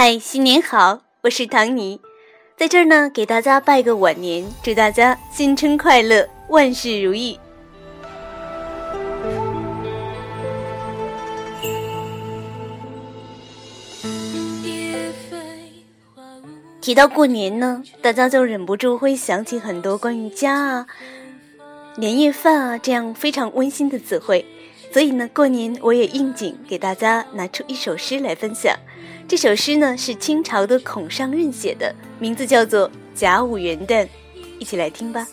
嗨，新年好！我是唐尼，在这儿呢，给大家拜个晚年，祝大家新春快乐，万事如意。提到过年呢，大家就忍不住会想起很多关于家啊、年夜饭啊这样非常温馨的词汇。所以呢，过年我也应景给大家拿出一首诗来分享。这首诗呢是清朝的孔尚任写的，名字叫做《甲午元旦》，一起来听吧。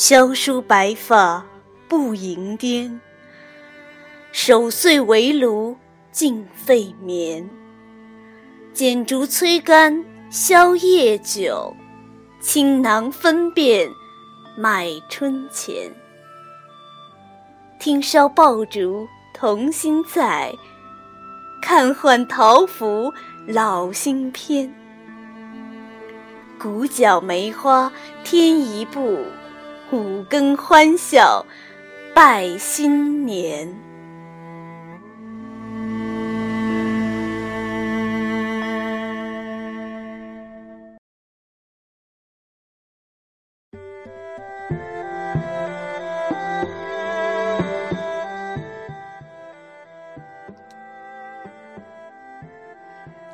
萧疏白发不盈颠，守岁围炉尽废眠。剪烛催干宵夜酒，倾囊分辨买春钱。听烧爆竹童心在，看换桃符老心偏。鼓角梅花添一步。五更欢笑拜新年。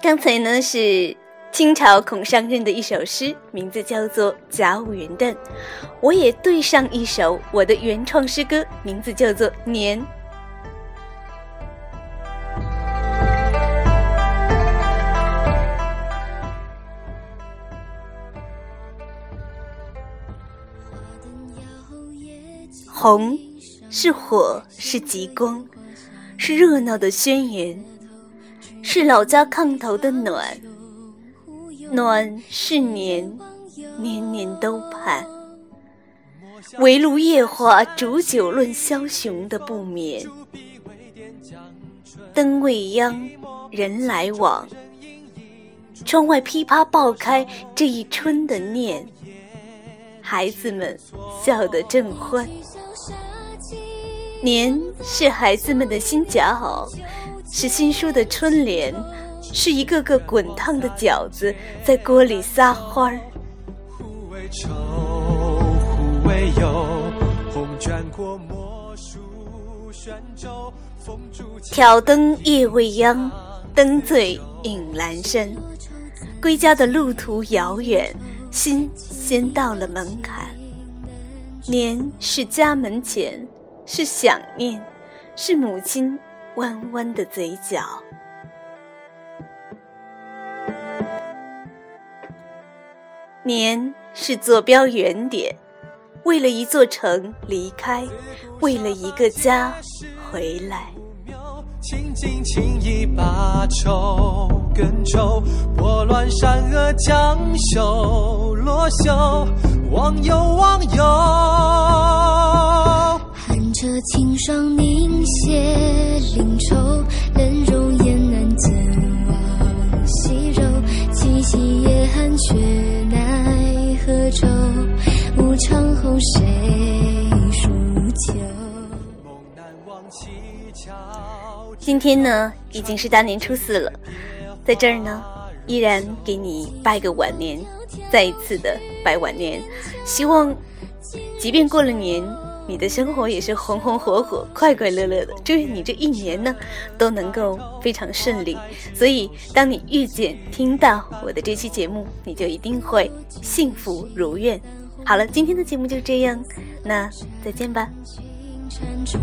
刚才呢是。清朝孔尚任的一首诗，名字叫做《甲午元旦》，我也对上一首我的原创诗歌，名字叫做《年》。红是火，是极光，是热闹的宣言，是老家炕头的暖。暖是年，年年都盼。围炉夜话，煮酒论枭雄的不眠。灯未央，人来往。窗外噼啪爆开这一春的念。孩子们笑得正欢。年是孩子们的新夹袄，是新书的春联。是一个个滚烫的饺子在锅里撒欢儿。挑灯夜未央，灯醉影阑珊。归家的路途遥远，心先到了门槛。年是家门前，是想念，是母亲弯弯的嘴角。年是坐标原点，为了一座城离开，为了一个家回来。情尽情意把愁更愁，拨乱山河将秀罗袖，忘忧忘忧。寒彻清霜凝血凝愁，冷容今天呢，已经是大年初四了，在这儿呢，依然给你拜个晚年，再一次的拜晚年。希望，即便过了年，你的生活也是红红火火、快快乐乐的。祝愿你这一年呢，都能够非常顺利。所以，当你遇见、听到我的这期节目，你就一定会幸福如愿。好了，今天的节目就这样，那再见吧。沉舟